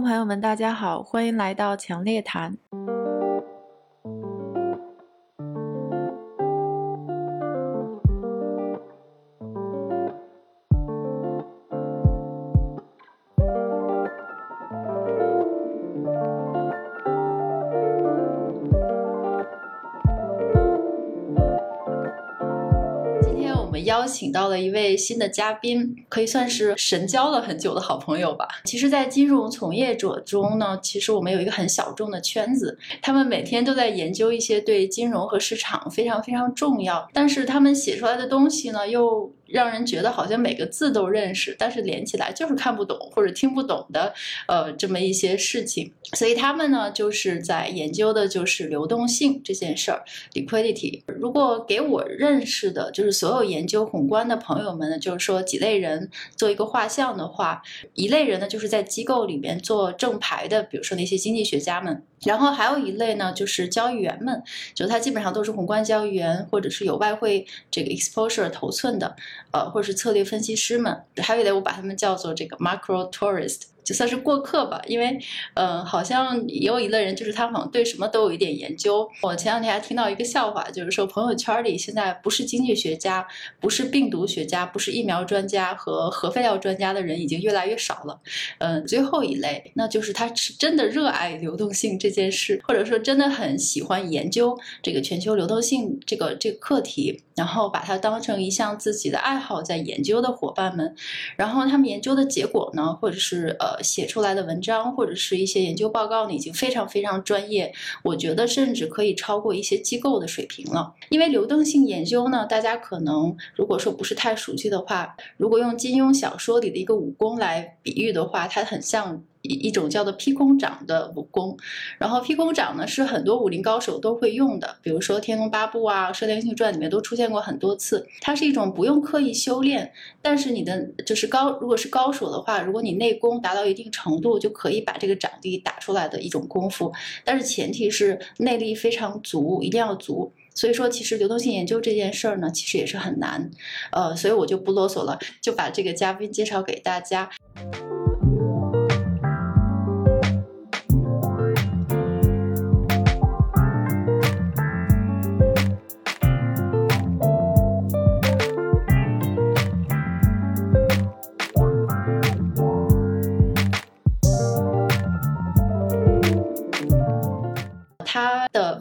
朋友们，大家好，欢迎来到强烈谈。请到了一位新的嘉宾，可以算是神交了很久的好朋友吧。其实，在金融从业者中呢，其实我们有一个很小众的圈子，他们每天都在研究一些对金融和市场非常非常重要，但是他们写出来的东西呢，又。让人觉得好像每个字都认识，但是连起来就是看不懂或者听不懂的，呃，这么一些事情。所以他们呢，就是在研究的就是流动性这件事儿，liquidity。如果给我认识的，就是所有研究宏观的朋友们呢，就是说几类人做一个画像的话，一类人呢，就是在机构里面做正牌的，比如说那些经济学家们。然后还有一类呢，就是交易员们，就他基本上都是宏观交易员，或者是有外汇这个 exposure 头寸的，呃，或者是策略分析师们。还有一类，我把他们叫做这个 macro tourist。就算是过客吧，因为，嗯，好像也有一类人，就是他好像对什么都有一点研究。我前两天还听到一个笑话，就是说朋友圈里现在不是经济学家、不是病毒学家、不是疫苗专家和核废料专家的人已经越来越少了。嗯，最后一类，那就是他是真的热爱流动性这件事，或者说真的很喜欢研究这个全球流动性这个这个课题，然后把它当成一项自己的爱好在研究的伙伴们，然后他们研究的结果呢，或者是呃。写出来的文章或者是一些研究报告呢，已经非常非常专业，我觉得甚至可以超过一些机构的水平了。因为流动性研究呢，大家可能如果说不是太熟悉的话，如果用金庸小说里的一个武功来比喻的话，它很像。一种叫做劈空掌的武功，然后劈空掌呢是很多武林高手都会用的，比如说《天龙八部》啊，《射雕英雄传》里面都出现过很多次。它是一种不用刻意修炼，但是你的就是高，如果是高手的话，如果你内功达到一定程度，就可以把这个掌力打出来的一种功夫。但是前提是内力非常足，一定要足。所以说，其实流动性研究这件事儿呢，其实也是很难。呃，所以我就不啰嗦了，就把这个嘉宾介绍给大家。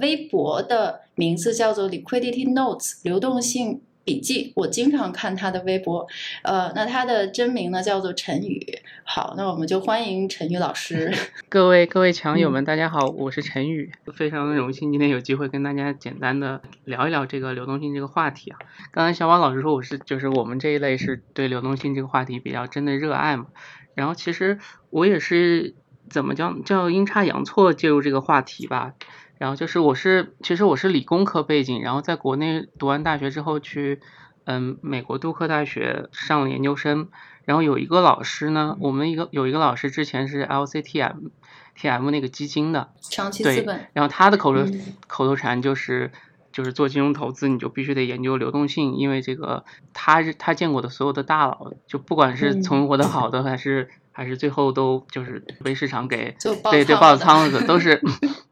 微博的名字叫做 Liquidity Notes 流动性笔记，我经常看他的微博。呃，那他的真名呢叫做陈宇。好，那我们就欢迎陈宇老师。各位各位强友们，大家好，我是陈宇，非常荣幸今天有机会跟大家简单的聊一聊这个流动性这个话题啊。刚才小马老师说我是就是我们这一类是对流动性这个话题比较真的热爱嘛，然后其实我也是怎么叫叫阴差阳错介入这个话题吧。然后就是我是其实我是理工科背景，然后在国内读完大学之后去嗯美国杜克大学上了研究生，然后有一个老师呢，我们一个有一个老师之前是 LCTM TM 那个基金的长期资本，然后他的口头口头禅就是就是做金融投资你就必须得研究流动性，因为这个他他见过的所有的大佬，就不管是存活的好的还是。还是最后都就是被市场给对对爆仓了的，都 是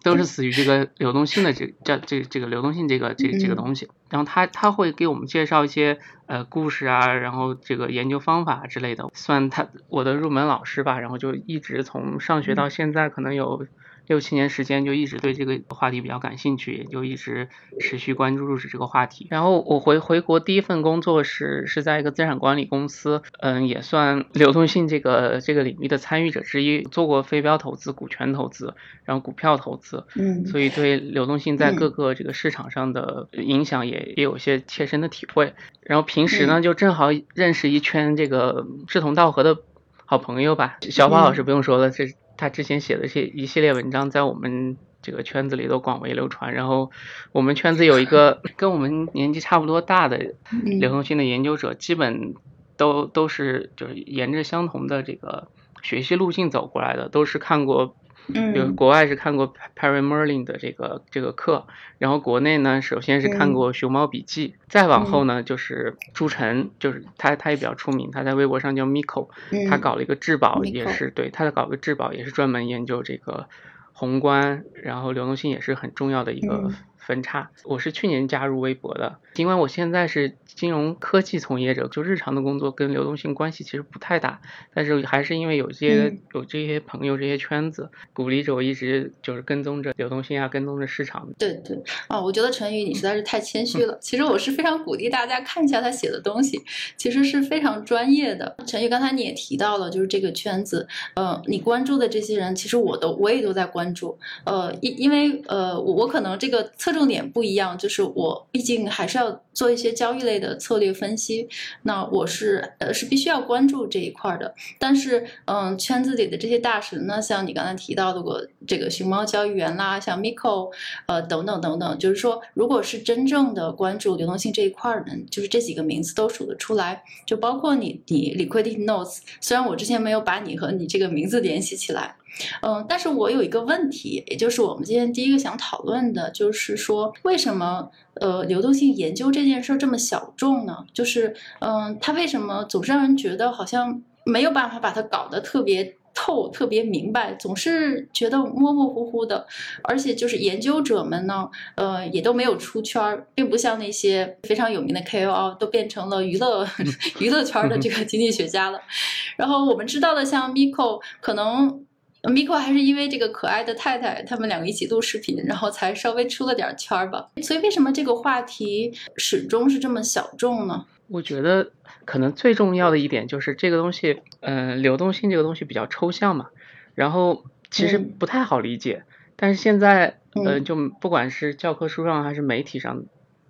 都是死于这个流动性的这这这这个流动性这个这这个东西。然后他他会给我们介绍一些呃故事啊，然后这个研究方法之类的，算他我的入门老师吧。然后就一直从上学到现在，可能有。六七年时间就一直对这个话题比较感兴趣，也就一直持续关注这个话题。然后我回回国第一份工作是是在一个资产管理公司，嗯，也算流动性这个这个领域的参与者之一，做过非标投资、股权投资，然后股票投资，嗯，所以对流动性在各个这个市场上的影响也也有些切身的体会。然后平时呢就正好认识一圈这个志同道合的好朋友吧，小宝老师不用说了，这。他之前写的些一系列文章，在我们这个圈子里都广为流传。然后我们圈子有一个 跟我们年纪差不多大的流动性的研究者，基本都都是就是沿着相同的这个学习路径走过来的，都是看过嗯，比如国外是看过 Perry Merlin 的这个这个课，然后国内呢，首先是看过《熊猫笔记》，再往后呢就是朱晨，就是他他也比较出名，他在微博上叫 Miko，他搞了一个质保，也是对，他在搞个质保也是专门研究这个宏观，然后流动性也是很重要的一个。分叉。我是去年加入微博的，尽管我现在是金融科技从业者，就日常的工作跟流动性关系其实不太大，但是还是因为有些有这些朋友、这些圈子鼓励着我，一直就是跟踪着流动性啊，跟踪着市场。对对啊，我觉得陈宇你实在是太谦虚了。其实我是非常鼓励大家看一下他写的东西，其实是非常专业的。陈宇刚才你也提到了，就是这个圈子，呃，你关注的这些人，其实我都我也都在关注。呃，因因为呃，我我可能这个侧。重点不一样，就是我毕竟还是要做一些交易类的策略分析，那我是呃是必须要关注这一块的。但是嗯，圈子里的这些大神呢，像你刚才提到的我这个熊猫交易员啦，像 Miko，呃等等等等，就是说，如果是真正的关注流动性这一块的人，就是这几个名字都数得出来，就包括你你 Liquidity Notes，虽然我之前没有把你和你这个名字联系起来。嗯，但是我有一个问题，也就是我们今天第一个想讨论的，就是说为什么呃流动性研究这件事这么小众呢？就是嗯，它为什么总是让人觉得好像没有办法把它搞得特别透、特别明白，总是觉得模模糊糊的，而且就是研究者们呢，呃，也都没有出圈，并不像那些非常有名的 KOL 都变成了娱乐 娱乐圈的这个经济学家了。然后我们知道的，像 Miko 可能。Miko 还是因为这个可爱的太太，他们两个一起录视频，然后才稍微出了点圈儿吧。所以为什么这个话题始终是这么小众呢？我觉得可能最重要的一点就是这个东西，嗯，流动性这个东西比较抽象嘛，然后其实不太好理解。但是现在，呃，就不管是教科书上还是媒体上，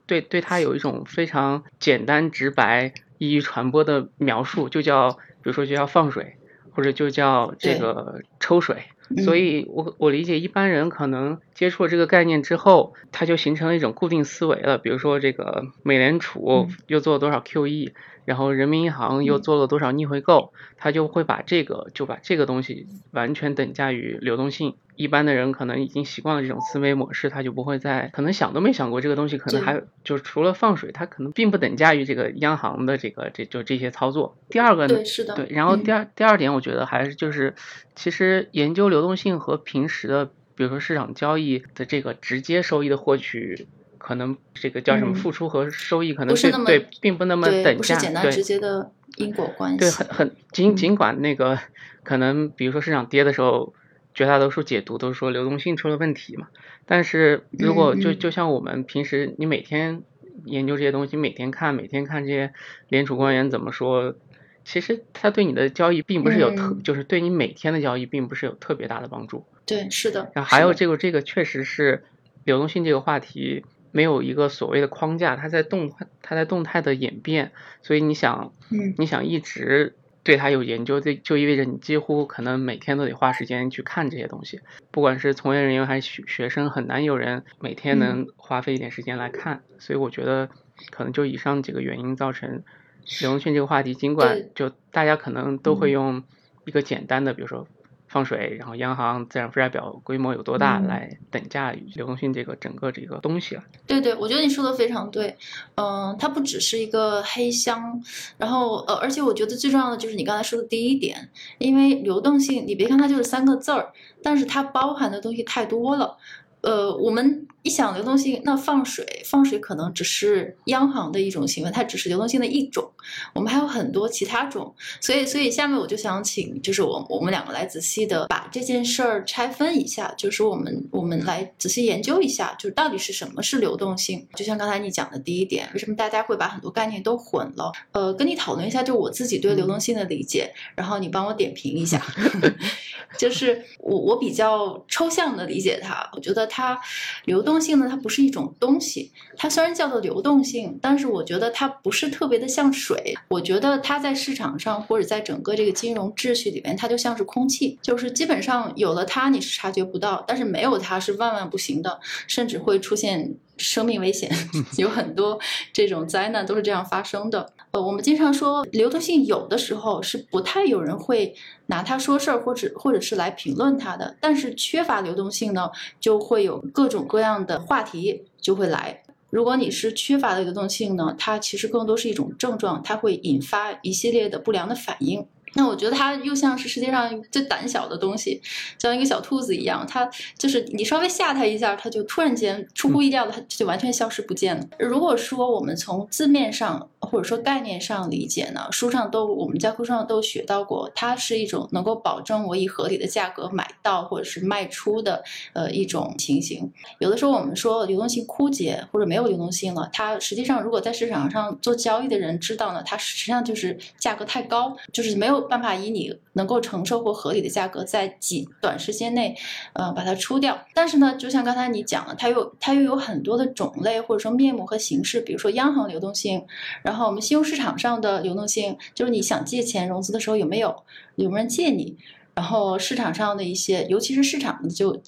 对对它有一种非常简单直白、易于传播的描述，就叫，比如说就叫放水。或者就叫这个抽水，所以我我理解一般人可能接触了这个概念之后，他就形成了一种固定思维了。比如说这个美联储又做了多少 QE，然后人民银行又做了多少逆回购，他就会把这个就把这个东西完全等价于流动性。一般的人可能已经习惯了这种思维模式，他就不会再可能想都没想过这个东西可能还就除了放水，它可能并不等价于这个央行的这个这就这些操作。第二个呢，对是的，对，然后第二第二点，我觉得还是就是其实研究流动性和平时的比如说市场交易的这个直接收益的获取，可能这个叫什么付出和收益可能对对并不那么等价，不是简单直接的因果关系。对，很很尽尽管那个可能比如说市场跌的时候。绝大多数解读都是说流动性出了问题嘛，但是如果就就像我们平时你每天研究这些东西，每天看每天看这些联储官员怎么说，其实他对你的交易并不是有特，就是对你每天的交易并不是有特别大的帮助。对，是的。然后还有这个这个确实是流动性这个话题没有一个所谓的框架，它在动它在动态的演变，所以你想，你想一直。对它有研究，这就意味着你几乎可能每天都得花时间去看这些东西，不管是从业人员还是学学生，很难有人每天能花费一点时间来看。所以我觉得，可能就以上几个原因造成流动性这个话题，尽管就大家可能都会用一个简单的，比如说。放水，然后央行资产负债表规模有多大来等价于流动性这个整个这个东西了？对对，我觉得你说的非常对。嗯，它不只是一个黑箱，然后呃，而且我觉得最重要的就是你刚才说的第一点，因为流动性，你别看它就是三个字儿，但是它包含的东西太多了。呃，我们一想流动性，那放水，放水可能只是央行的一种行为，它只是流动性的一种。我们还有很多其他种，所以，所以下面我就想请，就是我我们两个来仔细的把这件事儿拆分一下，就是我们我们来仔细研究一下，就是到底是什么是流动性。就像刚才你讲的第一点，为什么大家会把很多概念都混了？呃，跟你讨论一下，就我自己对流动性的理解，然后你帮我点评一下。就是我我比较抽象的理解它，我觉得。它流动动性呢？它不是一种东西。它虽然叫做流动性，但是我觉得它不是特别的像水。我觉得它在市场上或者在整个这个金融秩序里面，它就像是空气，就是基本上有了它你是察觉不到，但是没有它是万万不行的，甚至会出现生命危险，有很多这种灾难都是这样发生的。呃，我们经常说流动性有的时候是不太有人会拿它说事儿，或者或者是来评论它的。但是缺乏流动性呢，就会有各种各样的话题就会来。如果你是缺乏的流动性呢，它其实更多是一种症状，它会引发一系列的不良的反应。那我觉得它又像是世界上最胆小的东西，像一个小兔子一样，它就是你稍微吓它一下，它就突然间出乎意料的，它就完全消失不见了。如果说我们从字面上或者说概念上理解呢，书上都我们在书上都学到过，它是一种能够保证我以合理的价格买到或者是卖出的呃一种情形。有的时候我们说流动性枯竭或者没有流动性了，它实际上如果在市场上做交易的人知道呢，它实际上就是价格太高，就是没有。办法以你能够承受或合理的价格，在几短时间内，呃，把它出掉。但是呢，就像刚才你讲的，它又它又有很多的种类或者说面目和形式，比如说央行流动性，然后然后我们信用市场上的流动性，就是你想借钱融资的时候有没有有没有人借你，然后市场上的一些，尤其是市场就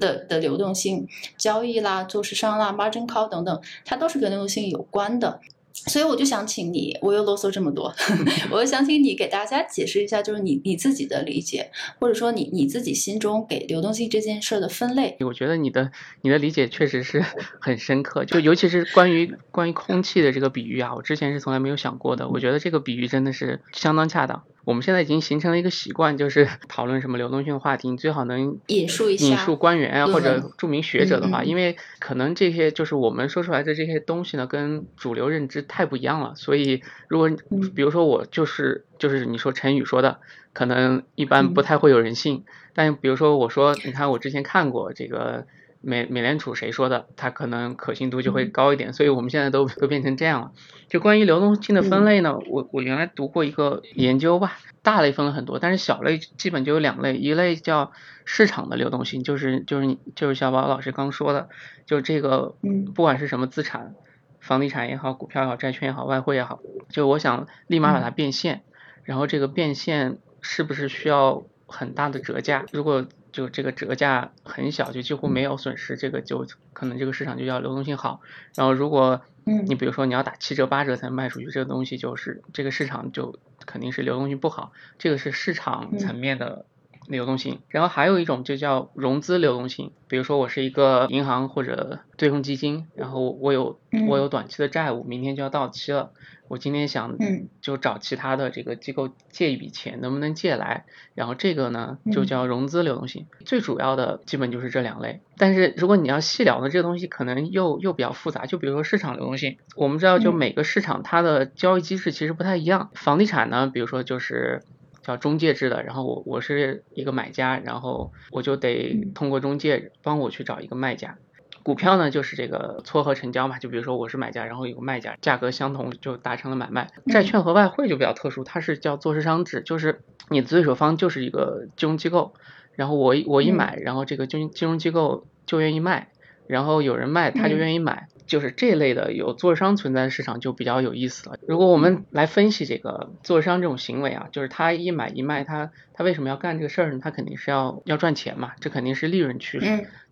的的流动性交易啦、做市商啦、margin call 等等，它都是跟流动性有关的。所以我就想请你，我又啰嗦这么多，我就想请你给大家解释一下，就是你你自己的理解，或者说你你自己心中给流动性这件事的分类。我觉得你的你的理解确实是很深刻，就尤其是关于关于空气的这个比喻啊，我之前是从来没有想过的。我觉得这个比喻真的是相当恰当。我们现在已经形成了一个习惯，就是 讨论什么流动性的话题，你最好能引述一下引述官员啊或者著名学者的话，因为可能这些就是我们说出来的这些东西呢，跟主流认知太不一样了。所以，如果比如说我就是就是你说陈宇说的，可能一般不太会有人信。但比如说我说，你看我之前看过这个。美美联储谁说的，它可能可信度就会高一点，所以我们现在都都变成这样了。就关于流动性的分类呢，我我原来读过一个研究吧，大类分了很多，但是小类基本就有两类，一类叫市场的流动性，就是就是就是小宝老师刚说的，就这个，不管是什么资产，房地产也好，股票也好，债券也好，外汇也好，就我想立马把它变现，然后这个变现是不是需要很大的折价？如果就这个折价很小，就几乎没有损失，这个就可能这个市场就叫流动性好。然后如果你比如说你要打七折八折才卖出去，这个东西就是这个市场就肯定是流动性不好。这个是市场层面的流动性。然后还有一种就叫融资流动性，比如说我是一个银行或者对冲基金，然后我有我有短期的债务，明天就要到期了。我今天想，就找其他的这个机构借一笔钱，能不能借来？然后这个呢，就叫融资流动性。最主要的基本就是这两类。但是如果你要细聊呢，这个东西可能又又比较复杂。就比如说市场流动性，我们知道，就每个市场它的交易机制其实不太一样。房地产呢，比如说就是叫中介制的，然后我我是一个买家，然后我就得通过中介帮我去找一个卖家。股票呢，就是这个撮合成交嘛，就比如说我是买家，然后有个卖家，价格相同就达成了买卖。债券和外汇就比较特殊，它是叫做市商制，就是你的对手方就是一个金融机构，然后我我一买，然后这个金金融机构就愿意卖，然后有人卖他就愿意买。就是这类的有做商存在的市场就比较有意思了。如果我们来分析这个做商这种行为啊，就是他一买一卖，他他为什么要干这个事儿呢？他肯定是要要赚钱嘛，这肯定是利润驱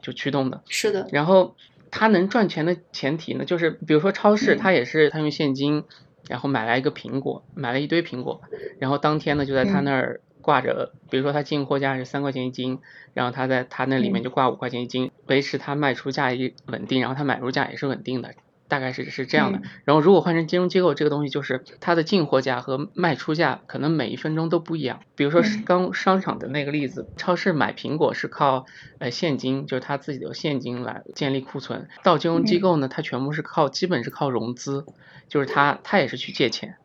就驱动的。是的。然后他能赚钱的前提呢，就是比如说超市，他也是他用现金，然后买来一个苹果，买了一堆苹果，然后当天呢就在他那儿。挂着，比如说他进货价是三块钱一斤，然后他在他那里面就挂五块钱一斤，维持他卖出价一稳定，然后他买入价也是稳定的，大概是是这样的。然后如果换成金融机构，这个东西就是它的进货价和卖出价可能每一分钟都不一样。比如说刚商场的那个例子，超市买苹果是靠呃现金，就是他自己的现金来建立库存，到金融机构呢，它全部是靠基本是靠融资，就是他他也是去借钱。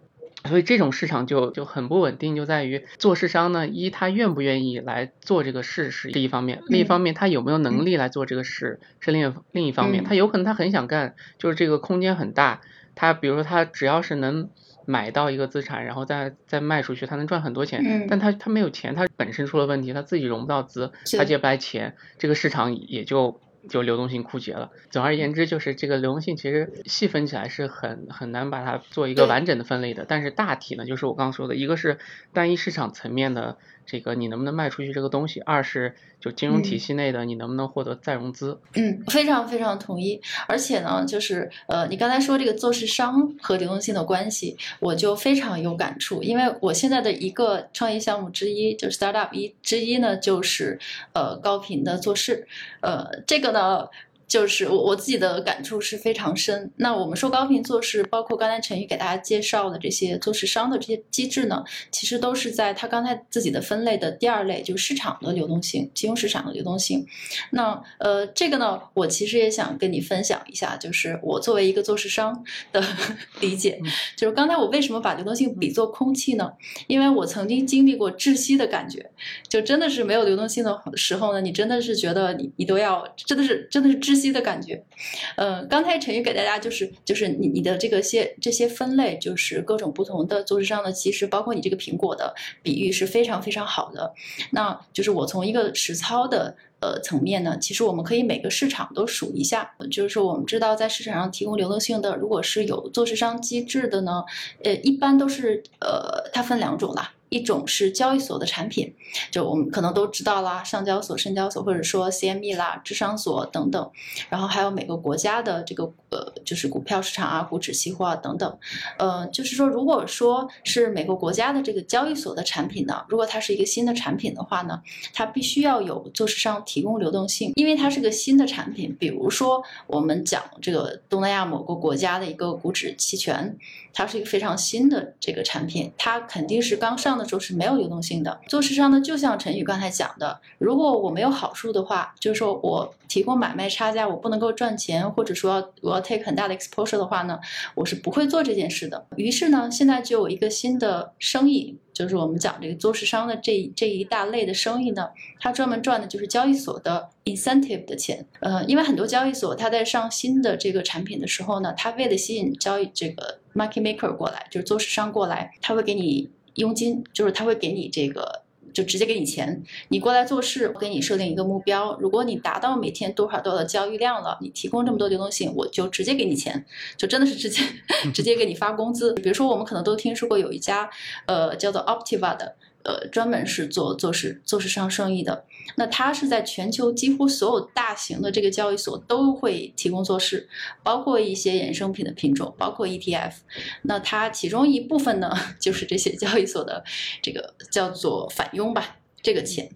所以这种市场就就很不稳定，就在于做市商呢，一他愿不愿意来做这个事是一方面，另一方面他有没有能力来做这个事是另另一方面，他有可能他很想干，就是这个空间很大，他比如说他只要是能买到一个资产，然后再再卖出去，他能赚很多钱，但他他没有钱，他本身出了问题，他自己融不到资，他借不来钱，这个市场也就就流动性枯竭了。总而言之，就是这个流动性其实细分起来是很很难把它做一个完整的分类的。但是大体呢，就是我刚刚说的，一个是单一市场层面的这个你能不能卖出去这个东西，二是就金融体系内的你能不能获得再融资。嗯，非常非常同意。而且呢，就是呃，你刚才说这个做市商和流动性的关系，我就非常有感触，因为我现在的一个创业项目之一，就是 startup 一之一呢，就是呃高频的做事，呃，这个呢。就是我我自己的感触是非常深。那我们说高频做事，包括刚才陈宇给大家介绍的这些做市商的这些机制呢，其实都是在他刚才自己的分类的第二类，就是市场的流动性，金融市场的流动性。那呃，这个呢，我其实也想跟你分享一下，就是我作为一个做市商的 理解。就是刚才我为什么把流动性比作空气呢？因为我曾经经历过窒息的感觉，就真的是没有流动性的时候呢，你真的是觉得你你都要真的是真的是窒息。的感觉，呃，刚才陈宇给大家就是就是你你的这个些这些分类，就是各种不同的做市商的其实，包括你这个苹果的比喻是非常非常好的。那就是我从一个实操的呃层面呢，其实我们可以每个市场都数一下，就是我们知道在市场上提供流动性的，如果是有做市商机制的呢，呃，一般都是呃它分两种啦。一种是交易所的产品，就我们可能都知道啦，上交所、深交所，或者说 CME 啦、智商所等等，然后还有每个国家的这个呃，就是股票市场啊、股指期货啊等等，呃，就是说，如果说是每个国家的这个交易所的产品呢，如果它是一个新的产品的话呢，它必须要有做市商提供流动性，因为它是个新的产品。比如说，我们讲这个东南亚某个国家的一个股指期权，它是一个非常新的这个产品，它肯定是刚上。的时候是没有流动性的。做市商呢，就像陈宇刚才讲的，如果我没有好处的话，就是说我提供买卖差价，我不能够赚钱，或者说我要 take 很大的 exposure 的话呢，我是不会做这件事的。于是呢，现在就有一个新的生意。就是我们讲这个做市商的这这一大类的生意呢，它专门赚的就是交易所的 incentive 的钱。呃，因为很多交易所它在上新的这个产品的时候呢，它为了吸引交易这个 market maker 过来，就是做市商过来，他会给你佣金，就是他会给你这个。就直接给你钱，你过来做事，我给你设定一个目标。如果你达到每天多少多少的交易量了，你提供这么多流动性，我就直接给你钱，就真的是直接直接给你发工资。比如说，我们可能都听说过有一家，呃，叫做 Optiva 的。呃，专门是做做市做市商生意的，那它是在全球几乎所有大型的这个交易所都会提供做市，包括一些衍生品的品种，包括 ETF。那它其中一部分呢，就是这些交易所的这个叫做返佣吧，这个钱。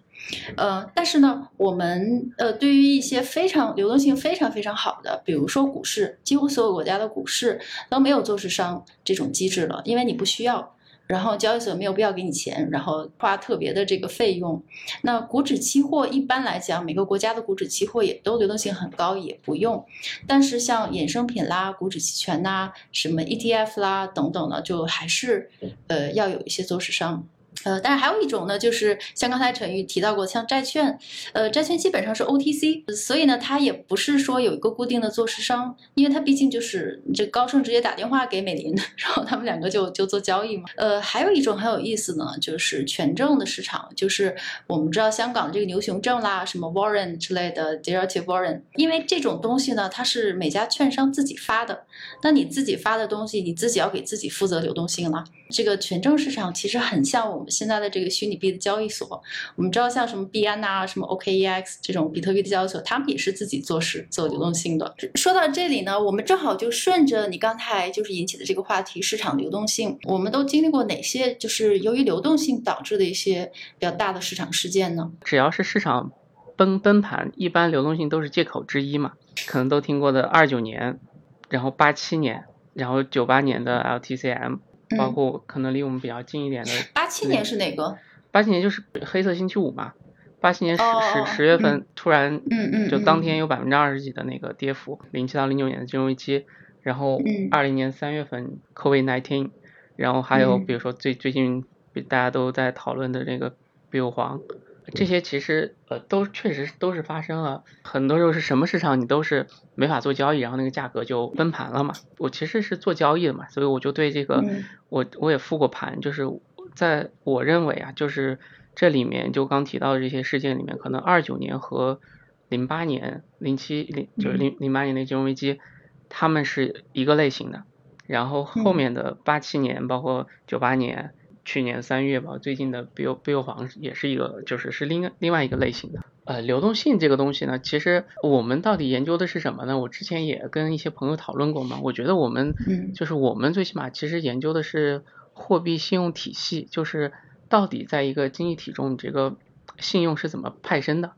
呃，但是呢，我们呃对于一些非常流动性非常非常好的，比如说股市，几乎所有国家的股市都没有做市商这种机制了，因为你不需要。然后交易所没有必要给你钱，然后花特别的这个费用。那股指期货一般来讲，每个国家的股指期货也都流动性很高，也不用。但是像衍生品啦、股指期权啦、什么 ETF 啦等等呢，就还是呃要有一些做市商。呃，但是还有一种呢，就是像刚才陈宇提到过，像债券，呃，债券基本上是 OTC，所以呢，它也不是说有一个固定的做市商，因为它毕竟就是这高盛直接打电话给美林，然后他们两个就就做交易嘛。呃，还有一种很有意思呢，就是权证的市场，就是我们知道香港这个牛熊证啦，什么 Warrant 之类的 Derivative Warrant，因为这种东西呢，它是每家券商自己发的，那你自己发的东西，你自己要给自己负责流动性了。这个权证市场其实很像我们现在的这个虚拟币的交易所。我们知道，像什么币安呐、什么 OKEX 这种比特币的交易所，他们也是自己做事、做流动性的。说到这里呢，我们正好就顺着你刚才就是引起的这个话题，市场流动性，我们都经历过哪些就是由于流动性导致的一些比较大的市场事件呢？只要是市场崩崩盘，一般流动性都是借口之一嘛。可能都听过的二九年，然后八七年，然后九八年的 LTCM。包括可能离我们比较近一点的，八七年是哪个？八七年就是黑色星期五嘛。八七年十十十月份突然，嗯嗯，就当天有百分之二十几的那个跌幅。零七到零九年的金融危机，然后二零年三月份 COVID nineteen，然后还有比如说最最近大家都在讨论的这个比尔黄。这些其实呃都确实都是发生了，很多时候是什么市场你都是没法做交易，然后那个价格就崩盘了嘛。我其实是做交易的嘛，所以我就对这个我我也复过盘，就是在我认为啊，就是这里面就刚提到的这些事件里面，可能二九年和零八年、零七零就是零零八年的金融危机，他们是一个类型的。然后后面的八七年，包括九八年，去年三月吧，最近的 bill bill 房也是一个，就是是另另外一个类型的。呃，流动性这个东西呢，其实我们到底研究的是什么呢？我之前也跟一些朋友讨论过嘛。我觉得我们，就是我们最起码其实研究的是货币信用体系，就是到底在一个经济体中，你这个信用是怎么派生的。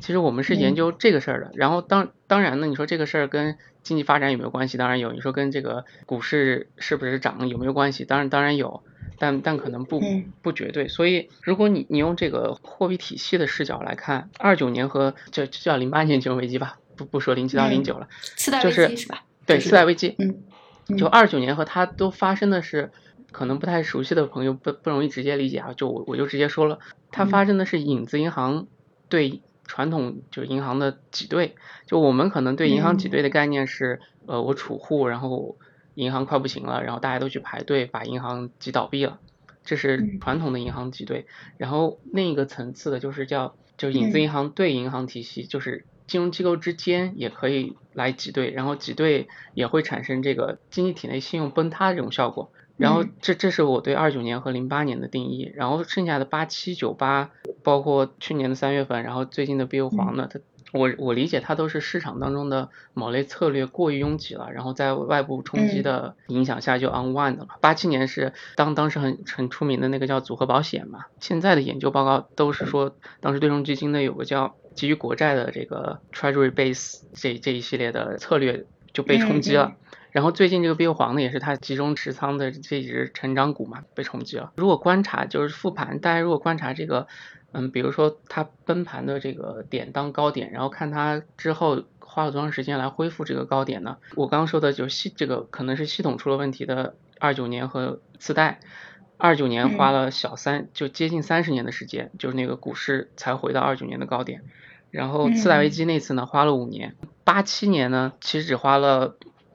其实我们是研究这个事儿的。然后当当然呢，你说这个事儿跟经济发展有没有关系？当然有。你说跟这个股市是不是涨有没有关系？当然当然有。但但可能不不绝对，所以如果你你用这个货币体系的视角来看，二九年和就就叫零八年金融危机吧，不不说零七到零九了，次贷危机是吧？对，次贷危机，嗯，就二九年和它都发生的是，可能不太熟悉的朋友不不容易直接理解啊，就我我就直接说了，它发生的是影子银行对传统就是银行的挤兑，就我们可能对银行挤兑的概念是，呃，我储户然后。银行快不行了，然后大家都去排队把银行挤倒闭了，这是传统的银行挤兑。然后另一个层次的就是叫，就是影子银行对银行体系，就是金融机构之间也可以来挤兑，然后挤兑也会产生这个经济体内信用崩塌这种效果。然后这这是我对二九年和零八年的定义。然后剩下的八七九八，包括去年的三月份，然后最近的 bill 黄呢，它。我我理解它都是市场当中的某类策略过于拥挤了，然后在外部冲击的影响下就 unwind 了。八七年是当当时很很出名的那个叫组合保险嘛，现在的研究报告都是说当时对冲基金的有个叫基于国债的这个 treasury base 这这一系列的策略就被冲击了。然后最近这个 bill 黄呢也是它集中持仓的这只成长股嘛被冲击了。如果观察就是复盘，大家如果观察这个。嗯，比如说它崩盘的这个点当高点，然后看它之后花了多长时间来恢复这个高点呢？我刚刚说的就系这个可能是系统出了问题的二九年和次贷，二九年花了小三就接近三十年的时间，就是那个股市才回到二九年的高点，然后次贷危机那次呢花了五年，八七年呢其实只花了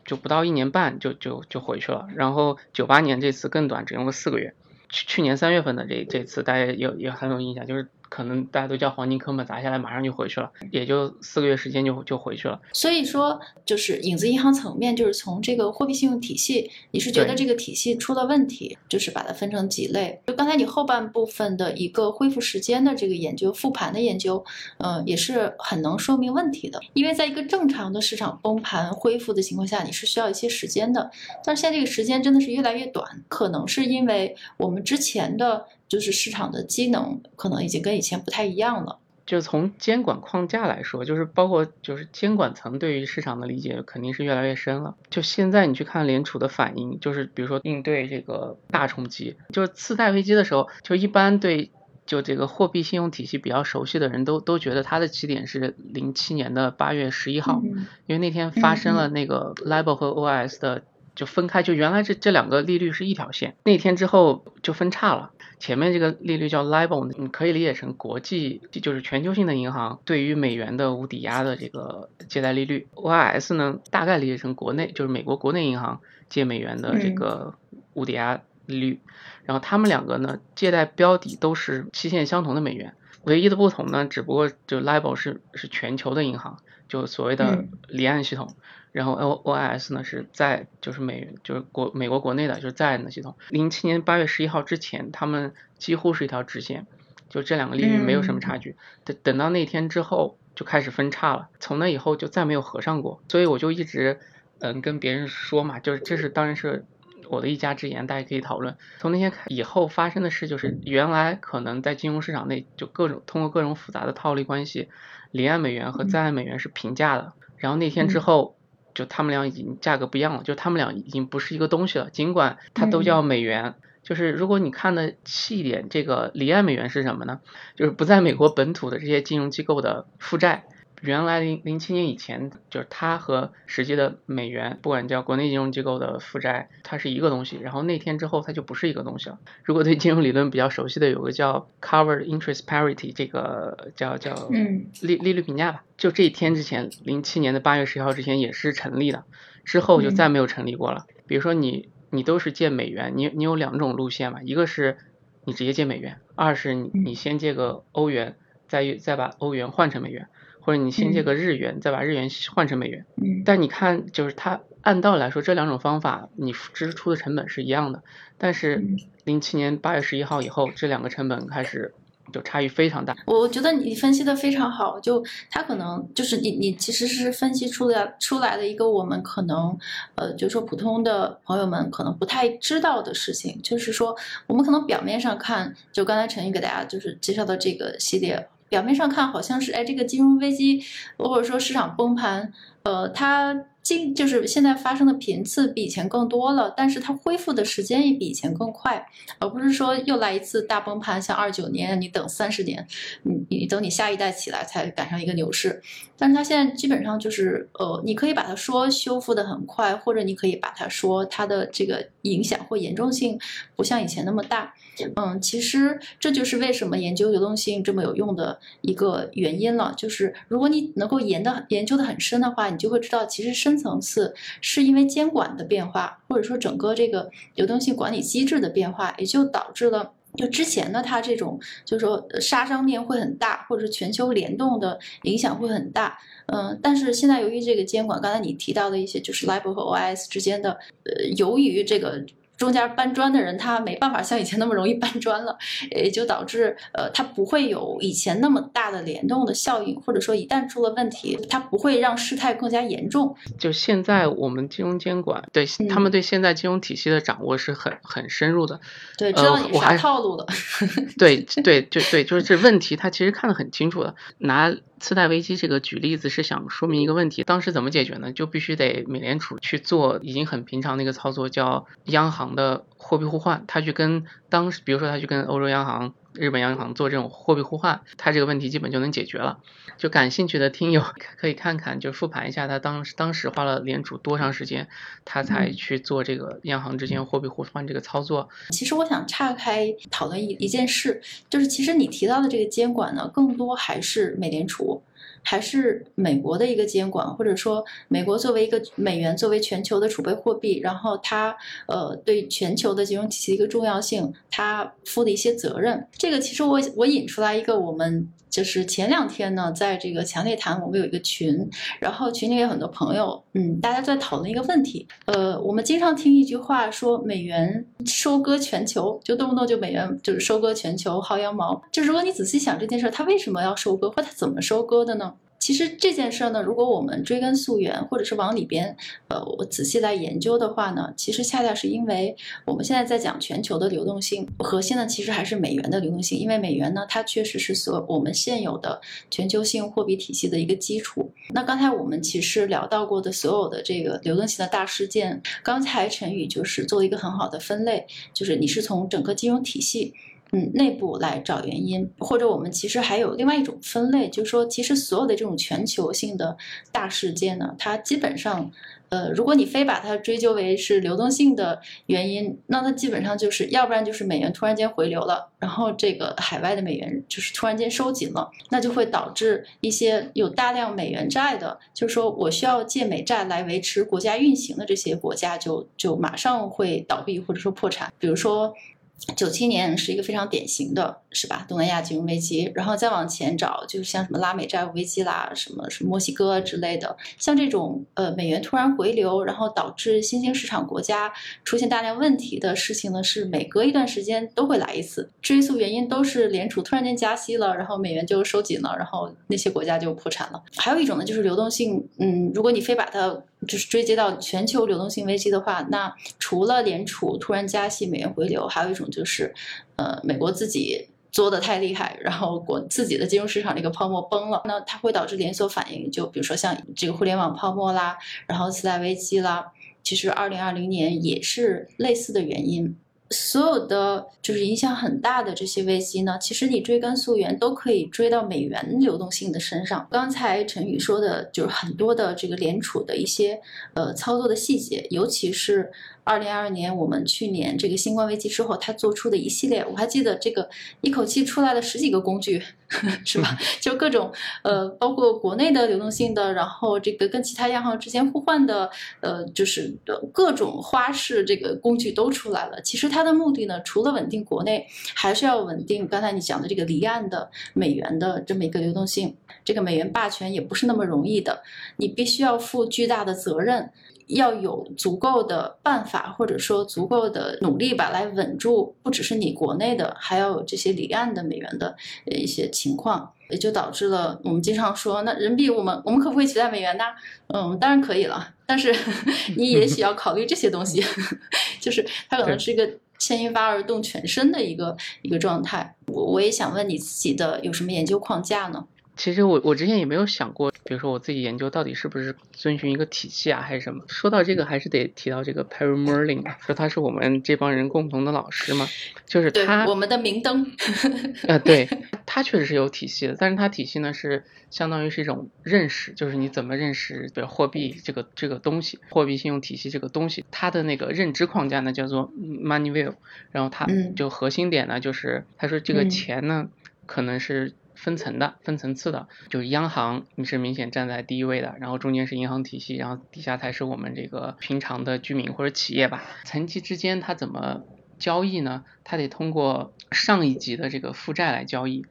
就不到一年半就就就回去了，然后九八年这次更短，只用了四个月。去去年三月份的这这次，大家有也很有印象，就是。可能大家都叫黄金坑嘛，砸下来马上就回去了，也就四个月时间就就回去了。所以说，就是影子银行层面，就是从这个货币信用体系，你是觉得这个体系出了问题，就是把它分成几类。就刚才你后半部分的一个恢复时间的这个研究、复盘的研究，嗯，也是很能说明问题的。因为在一个正常的市场崩盘恢复的情况下，你是需要一些时间的。但是现在这个时间真的是越来越短，可能是因为我们之前的。就是市场的机能可能已经跟以前不太一样了。就从监管框架来说，就是包括就是监管层对于市场的理解肯定是越来越深了。就现在你去看联储的反应，就是比如说应对这个大冲击，就是次贷危机的时候，就一般对就这个货币信用体系比较熟悉的人都都觉得它的起点是零七年的八月十一号，因为那天发生了那个 LIBOR 和 OIS 的就分开，就原来这这两个利率是一条线，那天之后就分叉了。前面这个利率叫 LIBOR，你可以理解成国际，就是全球性的银行对于美元的无抵押的这个借贷利率。OIS 呢，大概理解成国内，就是美国国内银行借美元的这个无抵押利率。然后他们两个呢，借贷标的都是期限相同的美元，唯一的不同呢，只不过就 LIBOR 是是全球的银行，就所谓的离岸系统。然后 O O I S 呢是在就是美就是国美国国内的就是在岸的系统。零七年八月十一号之前，他们几乎是一条直线，就这两个利率没有什么差距。等等到那天之后就开始分叉了，从那以后就再没有合上过。所以我就一直嗯跟别人说嘛，就是这是当然是我的一家之言，大家可以讨论。从那天开以后发生的事就是，原来可能在金融市场内就各种通过各种复杂的套利关系，离岸美元和在岸美元是平价的。然后那天之后。就他们俩已经价格不一样了，就他们俩已经不是一个东西了。尽管它都叫美元，就是如果你看的细一点，这个离岸美元是什么呢？就是不在美国本土的这些金融机构的负债。原来零零七年以前，就是它和实际的美元，不管叫国内金融机构的负债，它是一个东西。然后那天之后，它就不是一个东西了。如果对金融理论比较熟悉的，有个叫 Covered Interest Parity，这个叫叫利利率评价吧。就这一天之前，零七年的八月十号之前也是成立的，之后就再没有成立过了。比如说你你都是借美元，你你有两种路线嘛，一个是你直接借美元，二是你你先借个欧元。再再把欧元换成美元，或者你先借个日元，再把日元换成美元。嗯，但你看，就是它按道理来说，这两种方法你支出的成本是一样的，但是零七年八月十一号以后，这两个成本开始。就差异非常大，我觉得你分析的非常好。就他可能就是你，你其实是分析出来出来的一个我们可能，呃，就是说普通的朋友们可能不太知道的事情，就是说我们可能表面上看，就刚才陈宇给大家就是介绍的这个系列，表面上看好像是哎这个金融危机或者说市场崩盘，呃，它。今就是现在发生的频次比以前更多了，但是它恢复的时间也比以前更快，而不是说又来一次大崩盘，像二九年你等三十年，你你等你下一代起来才赶上一个牛市，但是它现在基本上就是呃，你可以把它说修复的很快，或者你可以把它说它的这个影响或严重性不像以前那么大，嗯，其实这就是为什么研究流动性这么有用的一个原因了，就是如果你能够研的研究的很深的话，你就会知道其实深。层次是因为监管的变化，或者说整个这个流动性管理机制的变化，也就导致了就之前的它这种就是说杀伤面会很大，或者是全球联动的影响会很大。嗯，但是现在由于这个监管，刚才你提到的一些就是 LIBOR 和 OIS 之间的，呃，由于这个。中间搬砖的人，他没办法像以前那么容易搬砖了，也就导致呃，他不会有以前那么大的联动的效应，或者说一旦出了问题，它不会让事态更加严重。就现在我们金融监管对他们对现在金融体系的掌握是很很深入的，对，知道你啥套路了。对对对对，就是这问题他其实看得很清楚的，拿。次贷危机这个举例子是想说明一个问题，当时怎么解决呢？就必须得美联储去做已经很平常的一个操作，叫央行的货币互换。他去跟当时，比如说他去跟欧洲央行。日本央行做这种货币互换，它这个问题基本就能解决了。就感兴趣的听友可以看看，就复盘一下，他当时当时花了联储多长时间，他才去做这个央行之间货币互换这个操作。其实我想岔开讨论一一件事，就是其实你提到的这个监管呢，更多还是美联储。还是美国的一个监管，或者说美国作为一个美元作为全球的储备货币，然后它呃对全球的金融体系一个重要性，它负的一些责任。这个其实我我引出来一个，我们就是前两天呢，在这个强烈谈，我们有一个群，然后群里有很多朋友，嗯，大家在讨论一个问题，呃，我们经常听一句话说美元收割全球，就动不动就美元就是收割全球薅羊毛。就如果你仔细想这件事，它为什么要收割，或它怎么收割的呢？其实这件事呢，如果我们追根溯源，或者是往里边，呃，我仔细来研究的话呢，其实恰恰是因为我们现在在讲全球的流动性，核心呢其实还是美元的流动性，因为美元呢它确实是所我们现有的全球性货币体系的一个基础。那刚才我们其实聊到过的所有的这个流动性的大事件，刚才陈宇就是做了一个很好的分类，就是你是从整个金融体系。嗯，内部来找原因，或者我们其实还有另外一种分类，就是说，其实所有的这种全球性的大事件呢，它基本上，呃，如果你非把它追究为是流动性的原因，那它基本上就是要不然就是美元突然间回流了，然后这个海外的美元就是突然间收紧了，那就会导致一些有大量美元债的，就是说我需要借美债来维持国家运行的这些国家，就就马上会倒闭或者说破产，比如说。九七年是一个非常典型的，是吧？东南亚金融危机，然后再往前找，就是像什么拉美债务危机啦，什么什么墨西哥之类的，像这种呃美元突然回流，然后导致新兴市场国家出现大量问题的事情呢，是每隔一段时间都会来一次。追溯原因都是联储突然间加息了，然后美元就收紧了，然后那些国家就破产了。还有一种呢，就是流动性，嗯，如果你非把它就是追接到全球流动性危机的话，那除了联储突然加息、美元回流，还有一种就是，呃，美国自己作的太厉害，然后国自己的金融市场这个泡沫崩了，那它会导致连锁反应，就比如说像这个互联网泡沫啦，然后次贷危机啦，其实二零二零年也是类似的原因。所有的就是影响很大的这些危机呢，其实你追根溯源都可以追到美元流动性的身上。刚才陈宇说的就是很多的这个联储的一些呃操作的细节，尤其是。二零二二年我们去年这个新冠危机之后，他做出的一系列，我还记得这个一口气出来了十几个工具，是吧？就各种呃，包括国内的流动性的，然后这个跟其他央行之间互换的，呃，就是各种花式这个工具都出来了。其实它的目的呢，除了稳定国内，还是要稳定刚才你讲的这个离岸的美元的这么一个流动性。这个美元霸权也不是那么容易的，你必须要负巨大的责任。要有足够的办法，或者说足够的努力吧，来稳住不只是你国内的，还有这些离岸的美元的一些情况，也就导致了我们经常说，那人民币我们我们可不可以取代美元呢？嗯，当然可以了，但是 你也许要考虑这些东西，就是它可能是一个牵一发而动全身的一个一个状态。我我也想问你自己的有什么研究框架呢？其实我我之前也没有想过，比如说我自己研究到底是不是遵循一个体系啊，还是什么？说到这个，还是得提到这个 Perry Merlin 啊，说他是我们这帮人共同的老师嘛，就是他我们的明灯。呃，对他确实是有体系的，但是他体系呢是相当于是一种认识，就是你怎么认识比如货币这个这个东西，货币信用体系这个东西，它的那个认知框架呢叫做 Money View，然后它就核心点呢就是他说这个钱呢可能是。分层的，分层次的，就是央行你是明显站在第一位的，然后中间是银行体系，然后底下才是我们这个平常的居民或者企业吧。层级之间它怎么交易呢？它得通过上一级的这个负债来交易。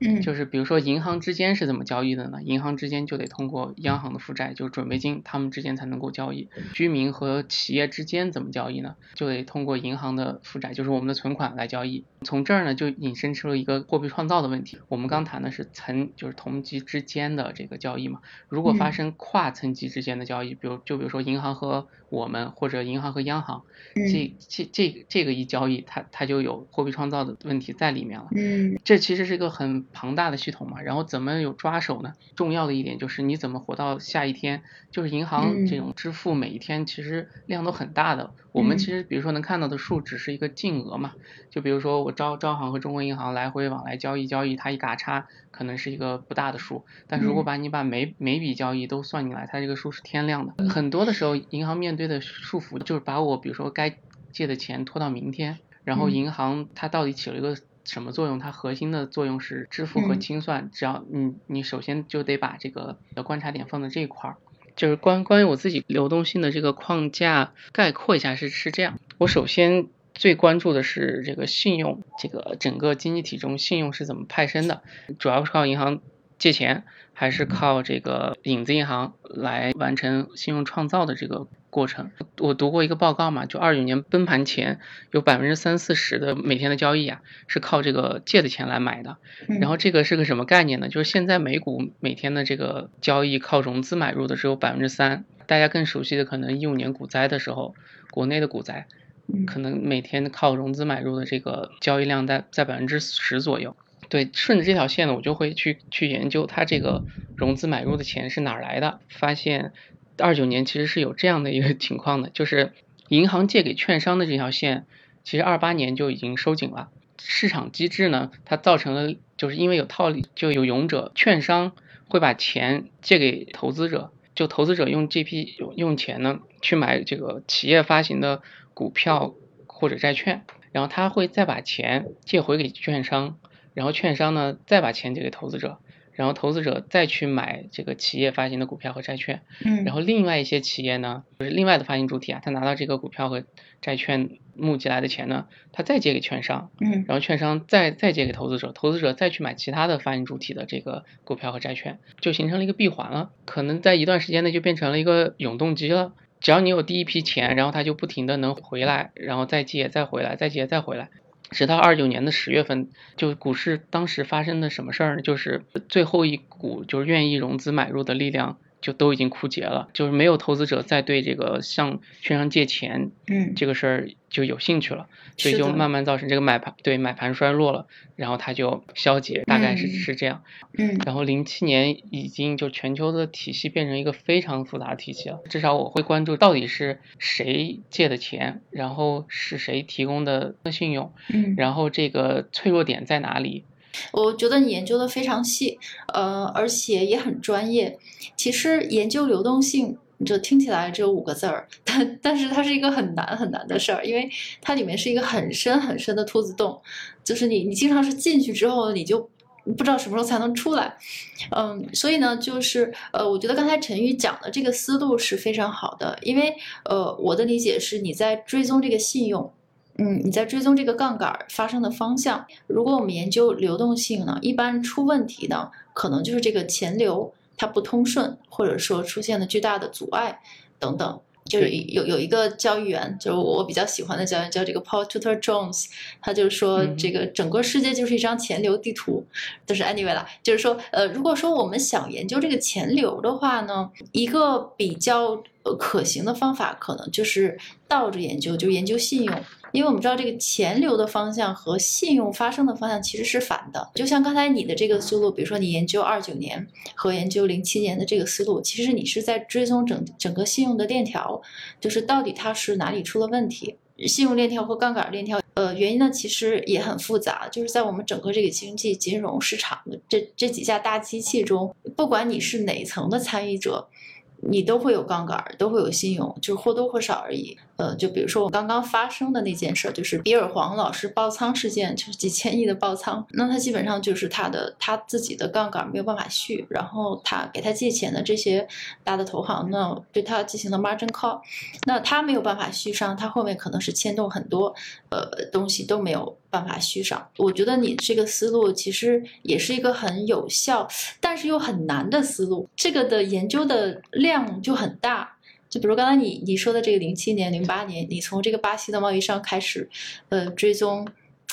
嗯，就是比如说银行之间是怎么交易的呢？银行之间就得通过央行的负债，就是准备金，他们之间才能够交易。居民和企业之间怎么交易呢？就得通过银行的负债，就是我们的存款来交易。从这儿呢，就引申出了一个货币创造的问题。我们刚谈的是层，就是同级之间的这个交易嘛。如果发生跨层级之间的交易，比如就比如说银行和我们，或者银行和央行，这这这这个一交易，它它就有货币创造的问题在里面了。嗯，这其实是一个很。庞大的系统嘛，然后怎么有抓手呢？重要的一点就是你怎么活到下一天，就是银行这种支付每一天其实量都很大的。我们其实比如说能看到的数只是一个净额嘛，就比如说我招招行和中国银行来回往来交易交易，它一嘎差可能是一个不大的数，但是如果把你把每每笔交易都算进来，它这个数是天量的。很多的时候银行面对的束缚就是把我比如说该借的钱拖到明天，然后银行它到底起了一个。什么作用？它核心的作用是支付和清算。只要你你首先就得把这个的观察点放在这一块儿。就是关关于我自己流动性的这个框架概括一下是是这样。我首先最关注的是这个信用，这个整个经济体中信用是怎么派生的？主要是靠银行借钱，还是靠这个影子银行来完成信用创造的这个？过程，我读过一个报告嘛，就二九年崩盘前有百分之三四十的每天的交易啊，是靠这个借的钱来买的。然后这个是个什么概念呢？就是现在美股每天的这个交易靠融资买入的只有百分之三，大家更熟悉的可能一五年股灾的时候，国内的股灾，可能每天靠融资买入的这个交易量在在百分之十左右。对，顺着这条线呢，我就会去去研究它这个融资买入的钱是哪儿来的，发现。二九年其实是有这样的一个 情况的，就是银行借给券商的这条线，其实二八年就已经收紧了。市场机制呢，它造成了就是因为有套利，就有勇者，券商会把钱借给投资者，就投资者用这批用钱呢去买这个企业发行的股票或者债券，然后他会再把钱借回给券商，然后券商呢再把钱借给投资者。然后投资者再去买这个企业发行的股票和债券，嗯，然后另外一些企业呢，就是另外的发行主体啊，他拿到这个股票和债券募集来的钱呢，他再借给券商，嗯，然后券商再再借给投资者，投资者再去买其他的发行主体的这个股票和债券，就形成了一个闭环了，可能在一段时间内就变成了一个永动机了。只要你有第一批钱，然后它就不停的能回来，然后再借再回来，再借再回来。直到二九年的十月份，就股市当时发生的什么事儿呢？就是最后一股就是愿意融资买入的力量。就都已经枯竭了，就是没有投资者再对这个向券商借钱，嗯，这个事儿就有兴趣了，所以就慢慢造成这个买盘对买盘衰落了，然后它就消解，大概是是这样，嗯，然后零七年已经就全球的体系变成一个非常复杂的体系了，至少我会关注到底是谁借的钱，然后是谁提供的信用，嗯，然后这个脆弱点在哪里。我觉得你研究的非常细，呃，而且也很专业。其实研究流动性就听起来只有五个字儿，但但是它是一个很难很难的事儿，因为它里面是一个很深很深的兔子洞，就是你你经常是进去之后你就。不知道什么时候才能出来，嗯，所以呢，就是呃，我觉得刚才陈宇讲的这个思路是非常好的，因为呃，我的理解是你在追踪这个信用，嗯，你在追踪这个杠杆发生的方向。如果我们研究流动性呢，一般出问题呢，可能就是这个钱流它不通顺，或者说出现了巨大的阻碍等等。就是有有一个交易员，就是我比较喜欢的交易员，叫这个 Paul Tudor Jones，他就说这个整个世界就是一张钱流地图。就是 anyway 啦，就是说，呃，如果说我们想研究这个钱流的话呢，一个比较可行的方法，可能就是倒着研究，就研究信用。因为我们知道这个钱流的方向和信用发生的方向其实是反的，就像刚才你的这个思路，比如说你研究二九年和研究零七年的这个思路，其实你是在追踪整整个信用的链条，就是到底它是哪里出了问题。信用链条或杠杆链条，呃，原因呢其实也很复杂，就是在我们整个这个经济金融市场的这这几架大机器中，不管你是哪层的参与者。你都会有杠杆，都会有信用，就是或多或少而已。呃，就比如说我刚刚发生的那件事，就是比尔黄老师爆仓事件，就是几千亿的爆仓，那他基本上就是他的他自己的杠杆没有办法续，然后他给他借钱的这些大的投行呢，对他进行了 margin call，那他没有办法续上，他后面可能是牵动很多呃东西都没有办法续上。我觉得你这个思路其实也是一个很有效，但是又很难的思路，这个的研究的量就很大。就比如刚才你你说的这个零七年、零八年，你从这个巴西的贸易商开始，呃，追踪，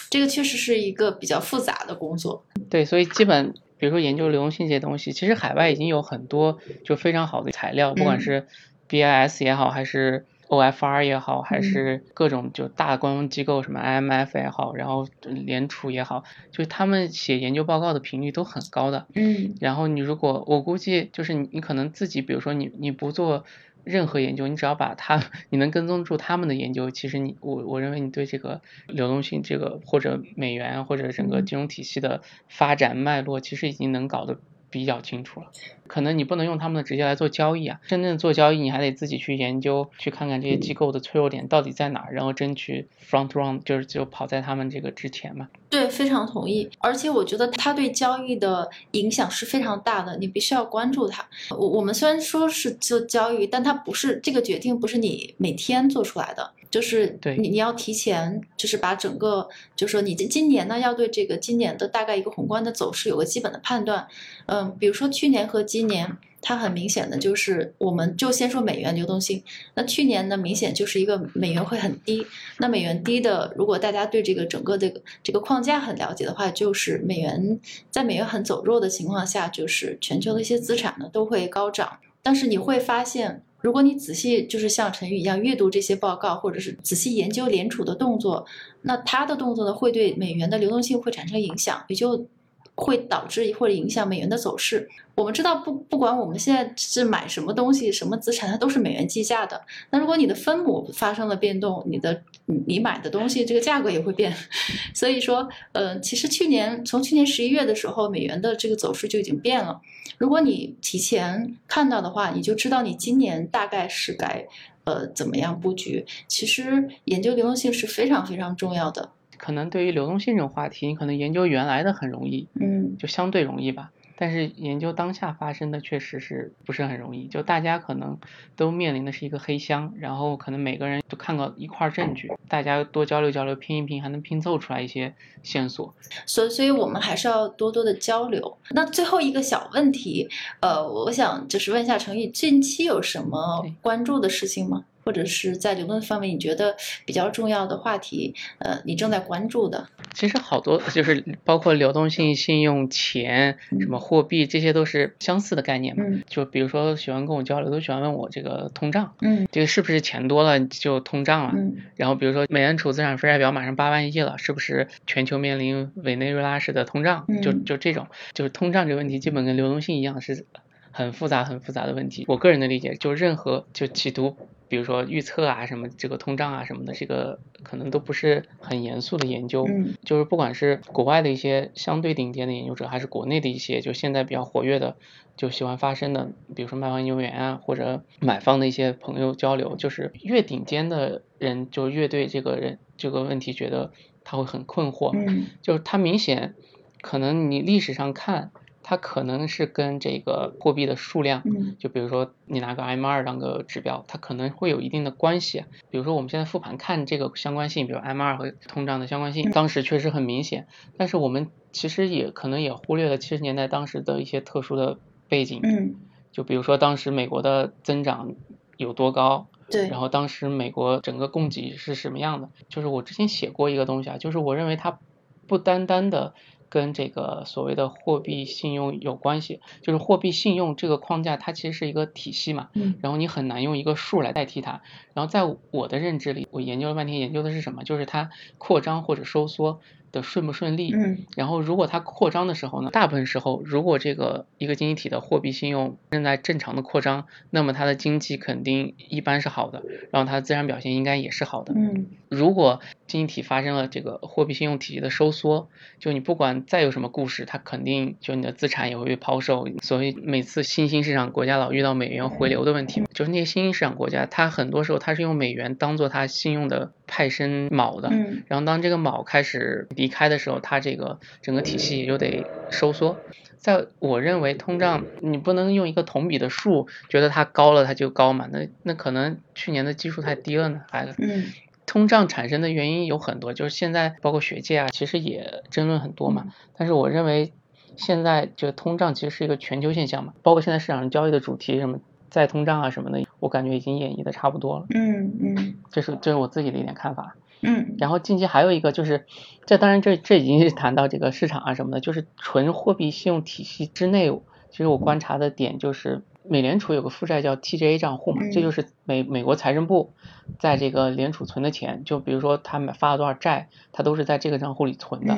这个确实是一个比较复杂的工作。对，所以基本比如说研究流动性这些东西，其实海外已经有很多就非常好的材料，不管是 BIS 也好，还是 OFR 也好，还是各种就大官方机构什么 IMF 也好，然后联储也好，就是他们写研究报告的频率都很高的。嗯。然后你如果我估计就是你你可能自己比如说你你不做。任何研究，你只要把它，你能跟踪住他们的研究，其实你我我认为你对这个流动性这个或者美元或者整个金融体系的发展脉络，其实已经能搞得比较清楚了。可能你不能用他们的直接来做交易啊，真正做交易你还得自己去研究，去看看这些机构的脆弱点到底在哪，然后争取 front run，就是就跑在他们这个之前嘛。对，非常同意。而且我觉得它对交易的影响是非常大的，你必须要关注它。我我们虽然说是做交易，但它不是这个决定不是你每天做出来的。就是你你要提前，就是把整个，就是说你今今年呢要对这个今年的大概一个宏观的走势有个基本的判断，嗯，比如说去年和今年，它很明显的就是，我们就先说美元流动性，那去年呢明显就是一个美元会很低，那美元低的，如果大家对这个整个这个这个框架很了解的话，就是美元在美元很走弱的情况下，就是全球的一些资产呢都会高涨，但是你会发现。如果你仔细就是像陈宇一样阅读这些报告，或者是仔细研究联储的动作，那他的动作呢会对美元的流动性会产生影响，也就会导致或者影响美元的走势。我们知道，不不管我们现在是买什么东西、什么资产，它都是美元计价的。那如果你的分母发生了变动，你的你买的东西这个价格也会变。所以说，呃，其实去年从去年十一月的时候，美元的这个走势就已经变了。如果你提前看到的话，你就知道你今年大概是该呃怎么样布局。其实研究流动性是非常非常重要的。可能对于流动性这种话题，你可能研究原来的很容易，嗯，就相对容易吧。但是研究当下发生的确实是不是很容易？就大家可能都面临的是一个黑箱，然后可能每个人都看到一块证据，大家多交流交流，拼一拼，还能拼凑出来一些线索。所以，所以我们还是要多多的交流。那最后一个小问题，呃，我想就是问一下程毅，近期有什么关注的事情吗？或者是在流动方面，你觉得比较重要的话题，呃，你正在关注的？其实好多就是包括流动性、信用、钱、什么货币，这些都是相似的概念嘛。就比如说喜欢跟我交流，都喜欢问我这个通胀，嗯，这个是不是钱多了就通胀了？嗯，然后比如说美联储资产负债表马上八万亿了，是不是全球面临委内瑞拉式的通胀？就就这种，就是通胀这个问题，基本跟流动性一样是很复杂、很复杂的问题。我个人的理解，就任何就企图。比如说预测啊什么这个通胀啊什么的，这个可能都不是很严肃的研究。嗯，就是不管是国外的一些相对顶尖的研究者，还是国内的一些就现在比较活跃的，就喜欢发声的，比如说卖方研究员啊，或者买方的一些朋友交流，就是越顶尖的人就越对这个人这个问题觉得他会很困惑。嗯，就是他明显可能你历史上看。它可能是跟这个货币的数量，嗯，就比如说你拿个 M 二当个指标，它可能会有一定的关系。比如说我们现在复盘看这个相关性，比如 M 二和通胀的相关性，当时确实很明显。但是我们其实也可能也忽略了七十年代当时的一些特殊的背景，嗯，就比如说当时美国的增长有多高，对，然后当时美国整个供给是什么样的？就是我之前写过一个东西啊，就是我认为它不单单的。跟这个所谓的货币信用有关系，就是货币信用这个框架，它其实是一个体系嘛，嗯，然后你很难用一个数来代替它。然后在我的认知里，我研究了半天，研究的是什么？就是它扩张或者收缩。的顺不顺利？嗯，然后如果它扩张的时候呢，大部分时候，如果这个一个经济体的货币信用正在正常的扩张，那么它的经济肯定一般是好的，然后它的自然表现应该也是好的。嗯，如果经济体发生了这个货币信用体系的收缩，就你不管再有什么故事，它肯定就你的资产也会被抛售。所以每次新兴市场国家老遇到美元回流的问题，就是那些新兴市场国家，它很多时候它是用美元当做它信用的派生锚的。嗯，然后当这个锚开始离开的时候，它这个整个体系也就得收缩。在我认为，通胀你不能用一个同比的数，觉得它高了它就高嘛？那那可能去年的基数太低了呢，孩子。嗯，通胀产生的原因有很多，就是现在包括学界啊，其实也争论很多嘛。但是我认为，现在这个通胀其实是一个全球现象嘛，包括现在市场上交易的主题什么再通胀啊什么的，我感觉已经演绎的差不多了。嗯嗯，这是这是我自己的一点看法。嗯，然后近期还有一个就是，这当然这这已经是谈到这个市场啊什么的，就是纯货币信用体系之内，其实我观察的点就是美联储有个负债叫 TGA 账户嘛，这就是美美国财政部在这个联储存的钱，就比如说他们发了多少债，它都是在这个账户里存的。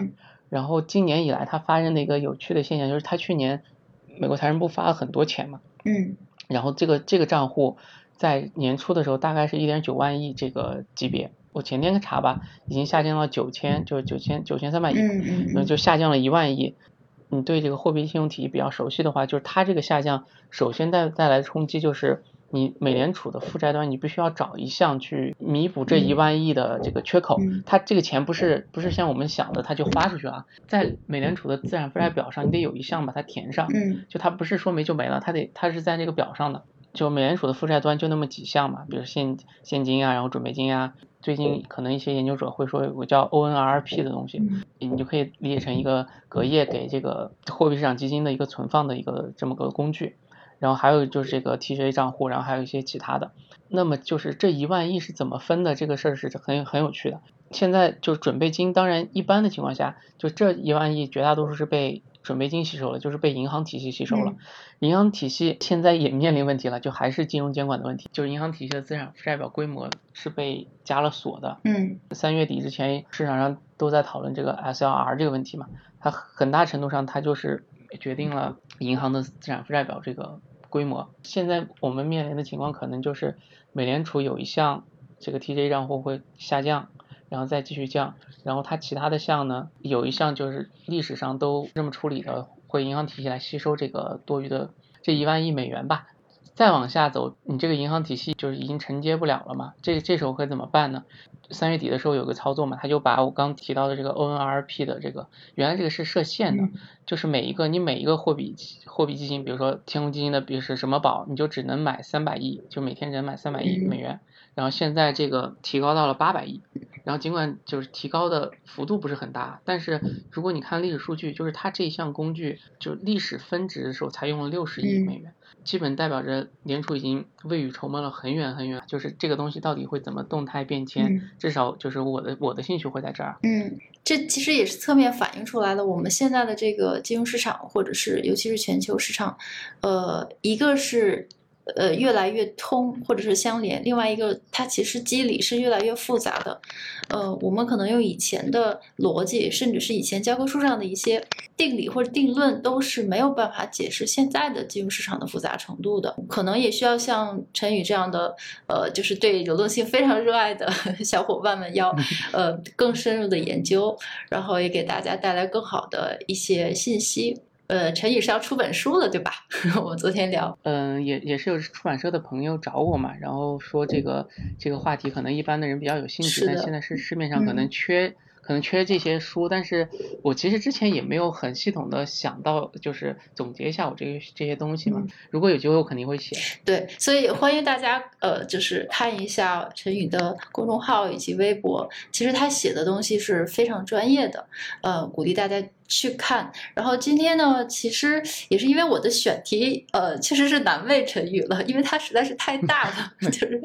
然后今年以来它发生的一个有趣的现象就是，它去年美国财政部发了很多钱嘛，嗯，然后这个这个账户在年初的时候大概是一点九万亿这个级别。我前天查吧，已经下降到九千，就是九千九千三百亿，嗯嗯，就下降了一万亿。你对这个货币信用体系比较熟悉的话，就是它这个下降，首先带带来的冲击就是你美联储的负债端，你必须要找一项去弥补这一万亿的这个缺口。它这个钱不是不是像我们想的，它就花出去了，在美联储的资产负债表上，你得有一项把它填上。嗯，就它不是说没就没了，它得它是在这个表上的。就美联储的负债端就那么几项嘛，比如现现金啊，然后准备金啊。最近可能一些研究者会说有个叫 ONRP 的东西，你就可以理解成一个隔夜给这个货币市场基金的一个存放的一个这么个工具。然后还有就是这个 TJA 账户，然后还有一些其他的。那么就是这一万亿是怎么分的？这个事儿是很很有趣的。现在就是准备金，当然一般的情况下，就这一万亿绝大多数是被。准备金吸收了，就是被银行体系吸收了。银行体系现在也面临问题了，就还是金融监管的问题。就是银行体系的资产负债表规模是被加了锁的。嗯，三月底之前，市场上都在讨论这个 SLR 这个问题嘛。它很大程度上，它就是决定了银行的资产负债表这个规模。现在我们面临的情况可能就是，美联储有一项这个 TJ 账户会下降。然后再继续降，然后它其他的项呢，有一项就是历史上都这么处理的，会银行体系来吸收这个多余的这一万亿美元吧。再往下走，你这个银行体系就是已经承接不了了嘛？这这时候该怎么办呢？三月底的时候有个操作嘛，他就把我刚提到的这个 ONRP 的这个，原来这个是设限的，就是每一个你每一个货币货币基金，比如说天空基金的，比如是什么宝，你就只能买三百亿，就每天只能买三百亿美元。然后现在这个提高到了八百亿，然后尽管就是提高的幅度不是很大，但是如果你看历史数据，就是它这一项工具就历史分值的时候才用了六十亿美元，基本代表着联储已经未雨绸缪了很远很远，就是这个东西到底会怎么动态变迁，至少就是我的我的兴趣会在这儿。嗯，这其实也是侧面反映出来了我们现在的这个金融市场，或者是尤其是全球市场，呃，一个是。呃越来越通或者是相连，另外一个它其实机理是越来越复杂的。呃，我们可能用以前的逻辑，甚至是以前教科书上的一些定理或者定论，都是没有办法解释现在的金融市场的复杂程度的。可能也需要像陈宇这样的，呃，就是对流动性非常热爱的 小伙伴们，要呃更深入的研究，然后也给大家带来更好的一些信息。呃，陈宇是要出本书了，对吧？我们昨天聊，嗯，也也是有出版社的朋友找我嘛，然后说这个这个话题可能一般的人比较有兴趣，但现在是市面上可能缺。可能缺这些书，但是我其实之前也没有很系统的想到，就是总结一下我这个这些东西嘛。如果有机会，我肯定会写。对，所以欢迎大家，呃，就是看一下陈宇的公众号以及微博，其实他写的东西是非常专业的，呃，鼓励大家。去看，然后今天呢，其实也是因为我的选题，呃，确实是难为陈宇了，因为它实在是太大了。就是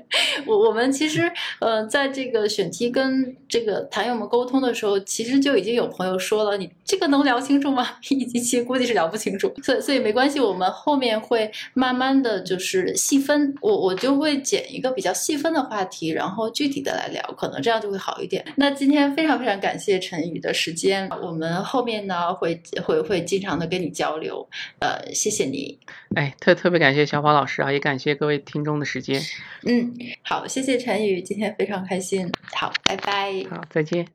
我我们其实，呃，在这个选题跟这个坛友们沟通的时候，其实就已经有朋友说了，你这个能聊清楚吗？一集期估计是聊不清楚，所以所以没关系，我们后面会慢慢的就是细分，我我就会剪一个比较细分的话题，然后具体的来聊，可能这样就会好一点。那今天非常非常感谢陈宇的时间，我们后面呢。呢，会会会经常的跟你交流，呃，谢谢你。哎，特特别感谢小宝老师啊，也感谢各位听众的时间。嗯，好，谢谢陈宇，今天非常开心。好，拜拜。好，再见。